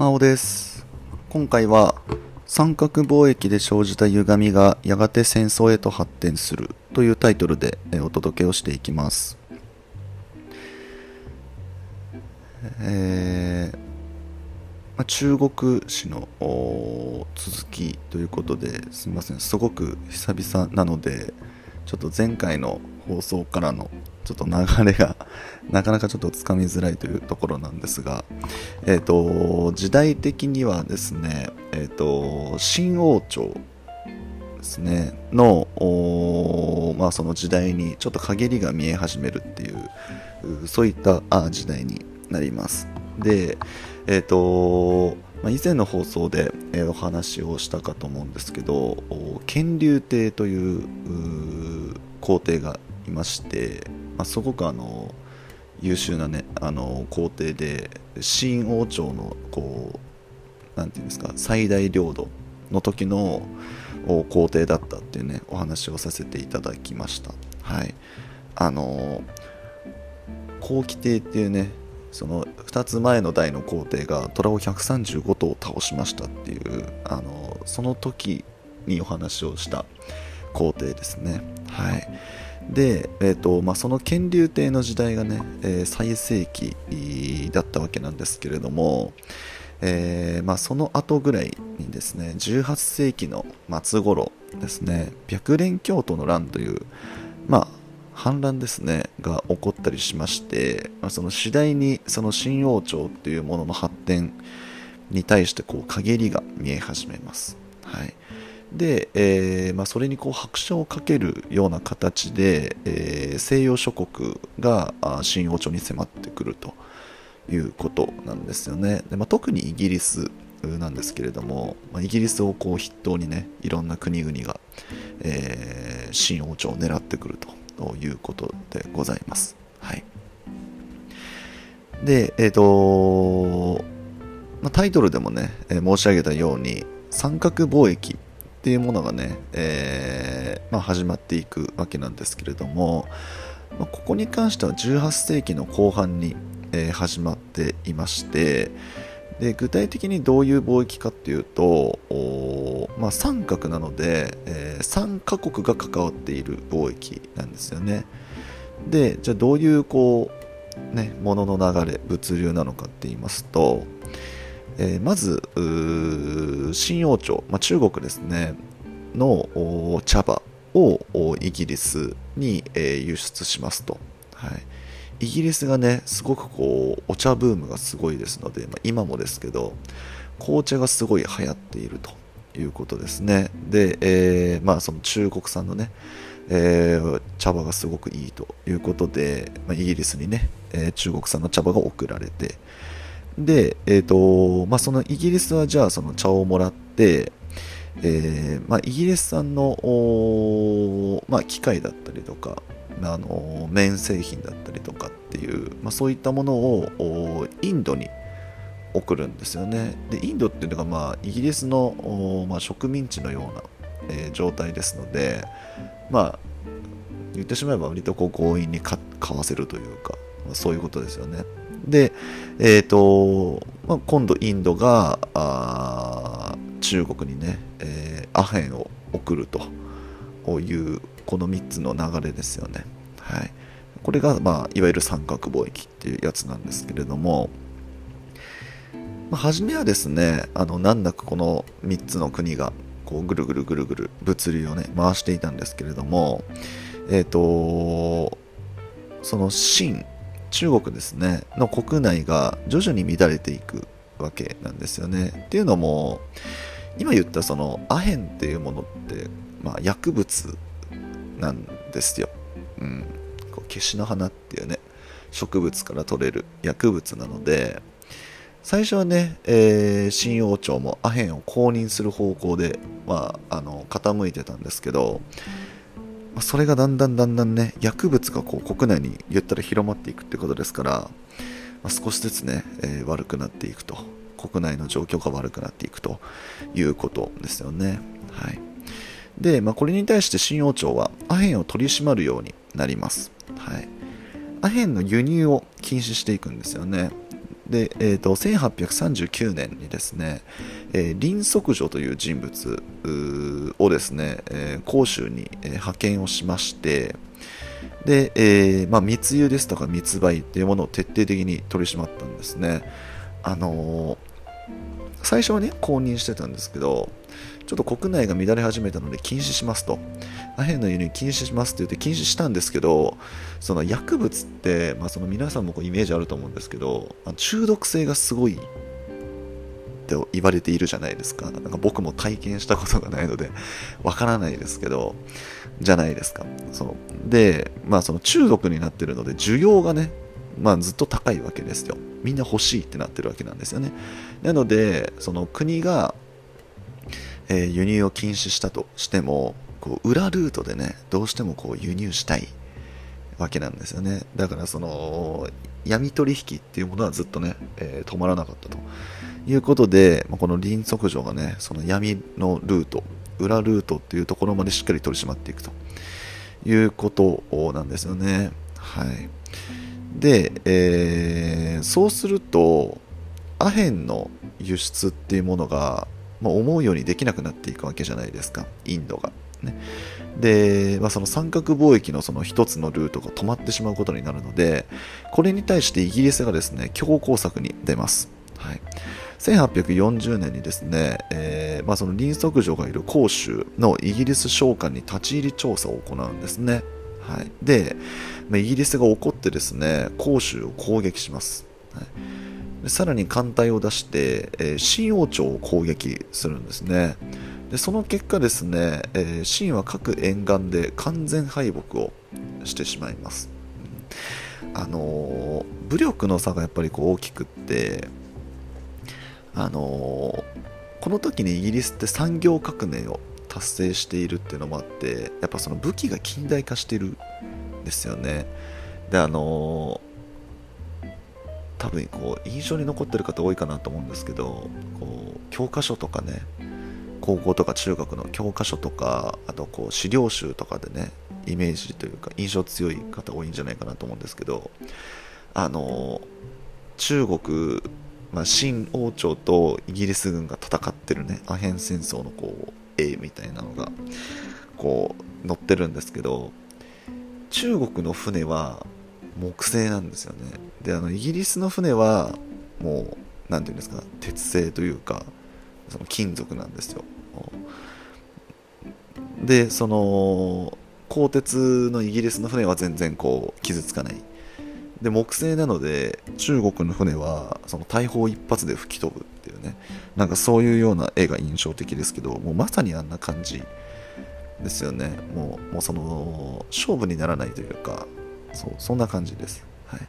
真央です。今回は三角貿易で生じた歪みがやがて戦争へと発展するというタイトルでお届けをしていきます。えーま中国史の続きということですみません。すごく久々なのでちょっと前回の放送からのちょっと流れが なかなかちょっとつかみづらいというところなんですが、えっ、と、時代的にはですね、えっ、と、新王朝ですね、の、まあその時代にちょっと陰りが見え始めるっていう、そういったあ時代になります。で、えっ、と、まあ、以前の放送で、えお話をしたかと思うんですけど、乾隆帝という皇帝がいまして、まあ、すごくあの優秀なねあの皇帝で新王朝のこうなんていうんですか最大領土の時の皇帝だったっていうねお話をさせていただきました。はい。あの後期帝っていうねその2つ前の代の皇帝が虎を135頭倒しましたっていうあのその時にお話をした皇帝ですね。はい。で、えーとまあ、その乾隆帝の時代がね、えー最盛期だったわけなんですけれども、えーまあ、その後ぐらいにですね18世紀の末頃ですね白蓮教徒の乱という、まあ、反乱ですねが起こったりしまして、まあ、その次第にその新王朝っていうものの発展に対してこう陰りが見え始めます。はいで、えーまあ、それにこう拍車をかけるような形で、えー西洋諸国があ新王朝に迫ってくるということなんですよね。でまあ、特にイギリスなんですけれども、まあ、イギリスをこう筆頭にねいろんな国々が、えー新王朝を狙ってくるということでございます。はい、で、えっ、とまあ、タイトルでもね、えー申し上げたように三角貿易っていうものがね、えーまあ、始まっていくわけなんですけれども、まあ、ここに関しては18世紀の後半に、えー始まっていましてで具体的にどういう貿易かっていうと、まあ、三角なので、え3カ国が関わっている貿易なんですよね。でじゃあどういうこうね物の流れ物流なのかって言いますと、えーまず新王朝、まあ、中国ですねの茶葉をイギリスに、えー輸出しますと、はい、イギリスがねすごくこうお茶ブームがすごいですので、まあ、今もですけど紅茶がすごい流行っているということですね。で、えーまあその中国産のねえー茶葉がすごくいいということで、まあ、イギリスにね、えー中国産の茶葉が送られてで、えーとまあ、そのイギリスはじゃあその茶をもらって、えーまあ、イギリス産の、まあ、機械だったりとか、あの綿製品だったりとかっていう、まあ、そういったものをインドに送るんですよね。でインドっていうのが、まあ、イギリスの、まあ、植民地のような、えー状態ですのでまあ言ってしまえば割とこう強引に買わせるというか、まあ、そういうことですよね。で、えーとまあ、今度インドがあ中国にね、えーアヘンを送るというこの3つの流れですよね、はい、これが、まあ、いわゆる三角貿易っていうやつなんですけれども、まあ、初めはですねあの難なくこの3つの国がこうぐるぐるぐるぐる物流をね回していたんですけれどもえっ、とその清中国ですねの国内が徐々に乱れていくわけなんですよね。っていうのも今言ったそのアヘンっていうものって、まあ、薬物なんですよ、うん、こうケシの花っていうね植物から取れる薬物なので最初はね、えー新王朝もアヘンを公認する方向で、まあ、あの傾いてたんですけど、まそれがだんだんだんだんね薬物がこう国内に言ったら広まっていくってことですから、まあ、少しずつね、えー悪くなっていくと国内の状況が悪くなっていくということですよね。はい。で、まあ、これに対して新王朝はアヘンを取り締まるようになります。はい。アヘンの輸入を禁止していくんですよね。で、えーと、1839年にですね、えー、林則女という人物をですね、えー、甲州に、え、派遣をしましてで、えまあ、密輸ですとか密売っていうものを徹底的に取り締まったんですねあの、最初はね公認してたんですけどちょっと国内が乱れ始めたので禁止しますと。アヘンの輸入禁止しますって言って禁止したんですけど、その薬物って、まあ、その皆さんもこうイメージあると思うんですけど、中毒性がすごいって言われているじゃないですか。なんか僕も体験したことがないので、わからないですけど、じゃないですか。そので、まあその中毒になってるので、需要がね、まあずっと高いわけですよ。みんな欲しいってなってるわけなんですよね。なので、その国がえー、輸入を禁止したとしてもこう裏ルートでねどうしてもこう輸入したいわけなんですよね。だからその闇取引っていうものはずっとね、えー、止まらなかったと。いうことで、まあ、この林則上がねその闇のルート裏ルートっていうところまでしっかり取り締まっていくと。いうことなんですよね。はい。で、えー、そうするとアヘンの輸出っていうものがまあ、思うようにできなくなっていくわけじゃないですか、インドが。ね、で、まあ、その三角貿易のその一つのルートが止まってしまうことになるので、これに対してイギリスがですね、強硬策に出ます。はい、1840年にですね、えー、まあ、その林則女がいる広州のイギリス商館に立ち入り調査を行うんですね。はい、で、まあ、イギリスが怒ってですね、広州を攻撃します。はいさらに艦隊を出して、えー、新王朝を攻撃するんですねでその結果ですね、えー、秦は各沿岸で完全敗北をしてしまいます、あのー、武力の差がやっぱりこう大きくってあのー、この時にイギリスって産業革命を達成しているっていうのもあってやっぱその武器が近代化してるんですよね。であの多分こう印象に残ってる方多いかなと思うんですけどこう教科書とかね高校とか中学の教科書とかあとこう資料集とかでねイメージというか印象強い方多いんじゃないかなと思うんですけどあの中国、まあ、新王朝とイギリス軍が戦ってるねアヘン戦争のこう絵みたいなのがこう載ってるんですけど中国の船は木製なんですよね。であのイギリスの船はもう何て言うんですか鉄製というかその金属なんですよ。でその鋼鉄のイギリスの船は全然こう傷つかない。で木製なので中国の船はその大砲一発で吹き飛ぶっていうね。なんかそういうような絵が印象的ですけどもうまさにあんな感じですよね。もうもうその勝負にならないというかそうそんな感じです。はい、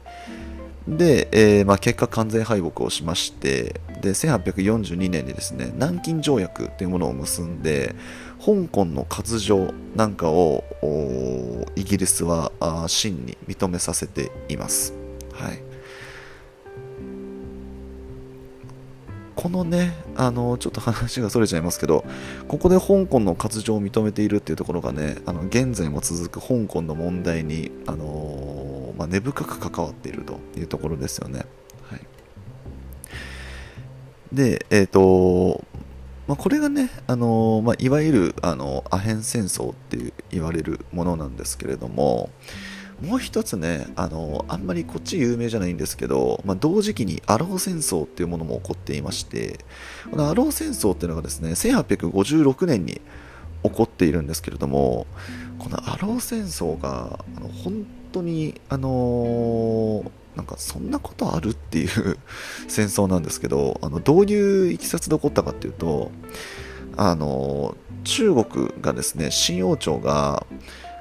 で、えー、まあ、結果完全敗北をしましてで1842年にですね南京条約というものを結んで香港の割譲なんかをイギリスは真に認めさせています。はいこのね、あの、ちょっと話がそれちゃいますけど、ここで香港の活動を認めているっていうところがね、あの現在も続く香港の問題に、あのまあ、根深く関わっているというところですよね。はい、で、えっ、ー、と、まあ、これがね、あのまあ、いわゆるあのアヘン戦争って言われるものなんですけれども、もう一つね、あの、あんまりこっち有名じゃないんですけど、まあ、同時期にアロー戦争っていうものも起こっていまして、このアロー戦争っていうのがですね、1856年に起こっているんですけれども、このアロー戦争が、あの本当に、あのなんかそんなことあるっていう 戦争なんですけど、あのどういういきさつで起こったかっていうと、あの中国がですね、新王朝が、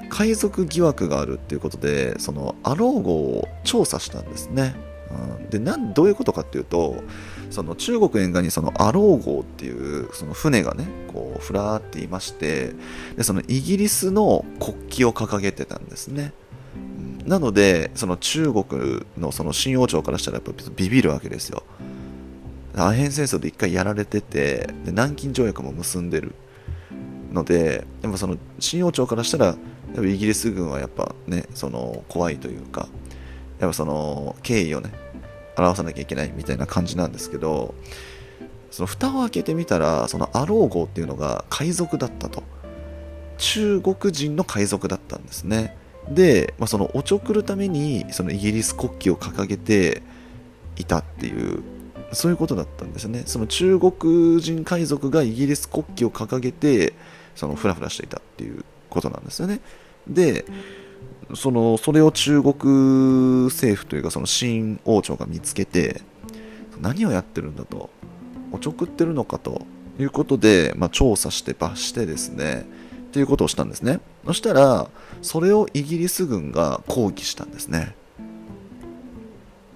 海賊疑惑があるっていうことでそのアロー号を調査したんですね、うん、でなんどういうことかっていうとその中国沿岸にそのアロー号っていうその船がねこうふらーっていましてでそのイギリスの国旗を掲げてたんですね、うん、なのでその中国のその新王朝からしたらやっぱビビるわけですよ。アヘン戦争で一回やられててで南京条約も結んでるのででもその新王朝からしたらイギリス軍はやっぱねその怖いというかやっぱその敬意をね表さなきゃいけないみたいな感じなんですけどその蓋を開けてみたらそのアロー号っていうのが海賊だったと。中国人の海賊だったんですね。で、まあ、そのおちょくるためにそのイギリス国旗を掲げていたっていうそういうことだったんですね。その中国人海賊がイギリス国旗を掲げてそのフラフラしていたっていうことなんですよね。でそのそれを中国政府というかその新王朝が見つけて何をやってるんだとおちょくってるのかということで、まあ、調査して罰してですねっていうことをしたんですね。そしたらそれをイギリス軍が抗議したんですね。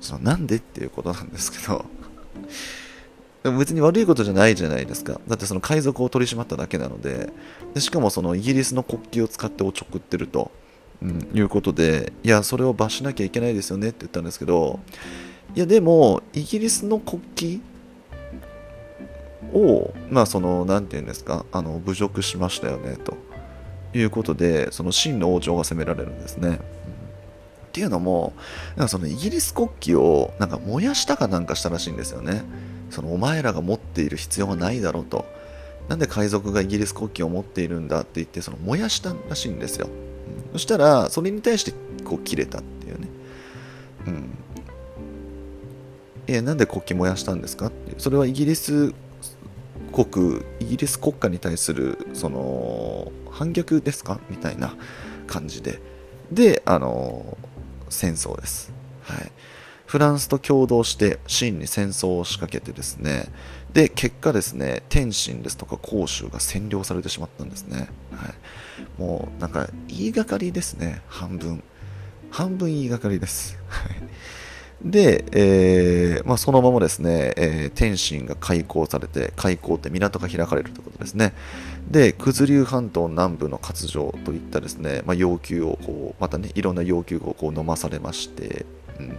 そのなんでっていうことなんですけど。でも別に悪いことじゃないじゃないですか。だってその海賊を取り締まっただけなので。でしかもそのイギリスの国旗を使っておちょくってると、うん、いうことでいやそれを罰しなきゃいけないですよねって言ったんですけど。いやでもイギリスの国旗を、まあ、その、なんていうんですか、あの、侮辱しましたよね、と。いうことで、その真の王朝が責められるんですね。っていうのも、なんかそのイギリス国旗をなんか燃やしたかなんかしたらしいんですよね。そのお前らが持っている必要はないだろうと。なんで海賊がイギリス国旗を持っているんだって言って、その燃やしたらしいんですよ。そしたら、それに対してこう切れたっていうね。うん。いや、なんで国旗燃やしたんですかって。それはイギリス国イギリス国家に対するその反逆ですか？みたいな感じでであの戦争です、はい、フランスと共同して清に戦争を仕掛けてですね。で結果ですね天津ですとか広州が占領されてしまったんですね、はい、もうなんか言いがかりですね半分。半分言いがかりです。で、えーまあ、そのままですね、えー、天津が開港されて、開港って港が開かれるということですね。で、九頭竜半島南部の割譲といったですね、まあ、要求をこう、またね、いろんな要求をこう飲まされまして、うん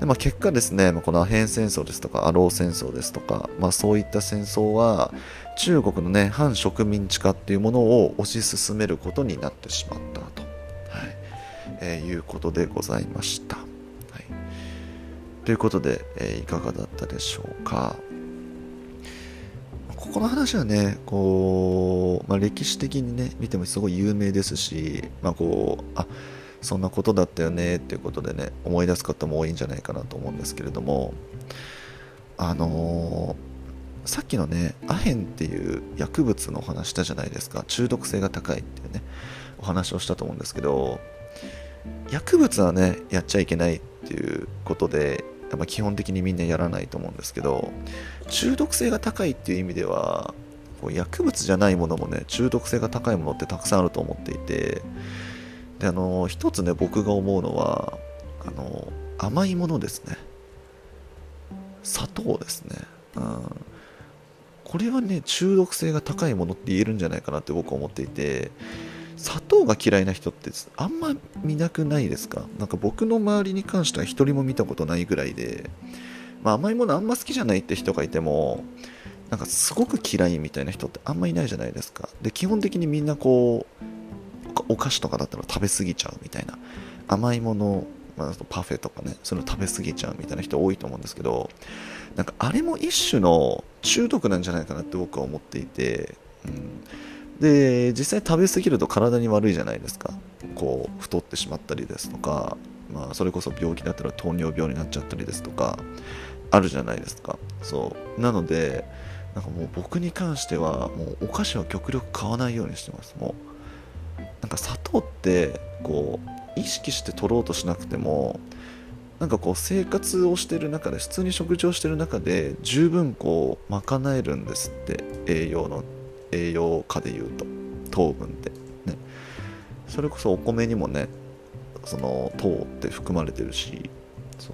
でまあ、結果ですね、このアヘン戦争ですとか、アロー戦争ですとか、まあ、そういった戦争は、中国のね、反植民地化っていうものを推し進めることになってしまったと、はいえー、いうことでございました。はいということで、えー、いかがだったでしょうか。ここの話はね、こう、まあ、歴史的にね、見てもすごい有名ですし、まあ、こう、あそんなことだったよねっていうことでね、思い出す方も多いんじゃないかなと思うんですけれども、あのー、さっきのね、アヘンっていう薬物のお話したじゃないですか、中毒性が高いっていうね、お話をしたと思うんですけど、薬物はね、やっちゃいけないっていうことで、やっぱ基本的にみんなやらないと思うんですけど中毒性が高いっていう意味ではこう薬物じゃないものもね中毒性が高いものってたくさんあると思っていてであの一つね僕が思うのはあの甘いものですね。砂糖ですね、うん、これはね中毒性が高いものって言えるんじゃないかなって僕は思っていて砂糖が嫌いな人ってあんま見なくないですか？なんか僕の周りに関しては一人も見たことないぐらいで、まあ、甘いものあんま好きじゃないって人がいてもなんかすごく嫌いみたいな人ってあんまいないじゃないですか。で基本的にみんなこうお菓子とかだったら食べ過ぎちゃうみたいな。甘いもの、まあ、パフェとかねそういうの食べ過ぎちゃうみたいな人多いと思うんですけどなんかあれも一種の中毒なんじゃないかなって僕は思っていて、うん、で実際食べ過ぎると体に悪いじゃないですか。こう太ってしまったりですとか、まあ、それこそ病気だったら糖尿病になっちゃったりですとかあるじゃないですか。そう。なのでなんかもう僕に関してはもうお菓子は極力買わないようにしてます。もうなんか砂糖ってこう意識して取ろうとしなくてもなんかこう生活をしてる中で普通に食事をしてる中で十分こう賄えるんですって栄養の栄養価でいうと糖分って。ね。それこそお米にもねその糖って含まれてるしそ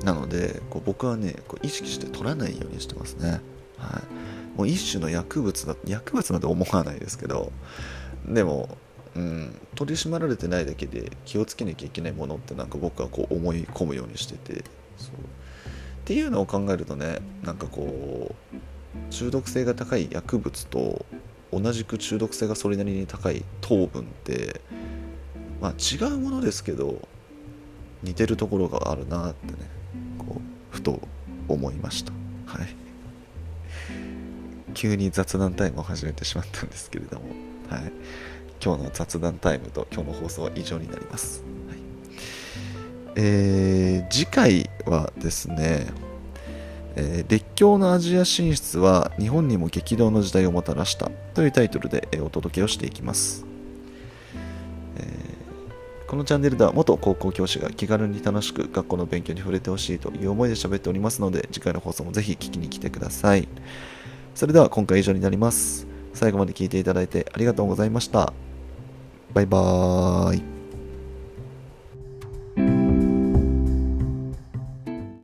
う。なのでこう僕はねこう意識して取らないようにしてますね。はい。もう一種の薬物だ薬物なんて思わないですけどでもうん、取り締まられてないだけで気をつけなきゃいけないものってなんか僕はこう思い込むようにしててそう。っていうのを考えるとねなんかこう中毒性が高い薬物と同じく中毒性がそれなりに高い糖分って、まあ、違うものですけど似てるところがあるなってねこうふと思いました。はい。急に雑談タイムを始めてしまったんですけれども、はい、今日の雑談タイムと今日の放送は以上になります、はい。えー、次回はですねえー、列強のアジア進出は日本にも激動の時代をもたらしたというタイトルで、え、お届けをしていきます、えー、このチャンネルでは元高校教師が気軽に楽しく学校の勉強に触れてほしいという思いで喋っておりますので次回の放送もぜひ聞きに来てください。それでは今回以上になります。最後まで聞いていただいてありがとうございました。バイバーイ。